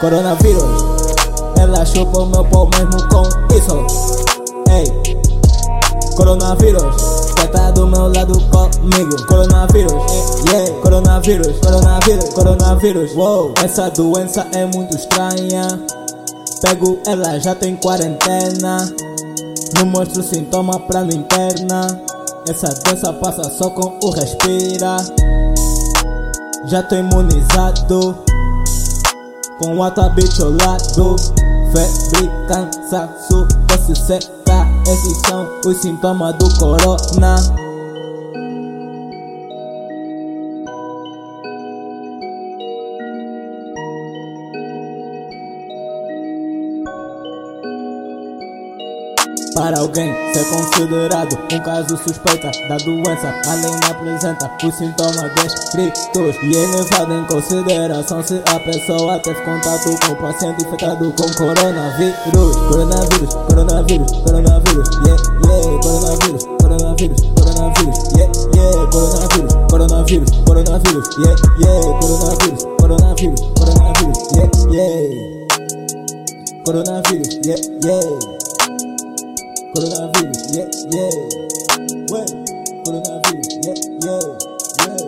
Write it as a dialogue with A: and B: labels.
A: Coronavírus, ela chupa o meu pau mesmo com isso. Ei, coronavírus, quer tá do meu lado comigo. Coronavírus, yeah, coronavírus, coronavírus, coronavírus. Wow, essa doença é muito estranha. Pego ela, já tem quarentena. Não mostro sintoma pra não interna. Essa doença passa só com o respira. Já tô imunizado Com alta bicholado Febre, cansaço, tosse seca Esses são os sintomas do corona Para alguém ser considerado um caso suspeita da doença, a lei não apresenta os sintomas descritos e é levado em consideração se a pessoa teve contato com o paciente infectado com coronavírus. Coronavírus, coronavírus, coronavírus, yeah, yeah, coronavírus, coronavírus, coronavírus, yeah, yeah, coronavírus, coronavírus, coronavírus, yeah, yeah, coronavírus, coronavírus, coronavírus, yeah, yeah, coronavírus, yeah, yeah. Coronavírus, yeah, yeah. Well, coronavírus, yeah, yeah, yeah.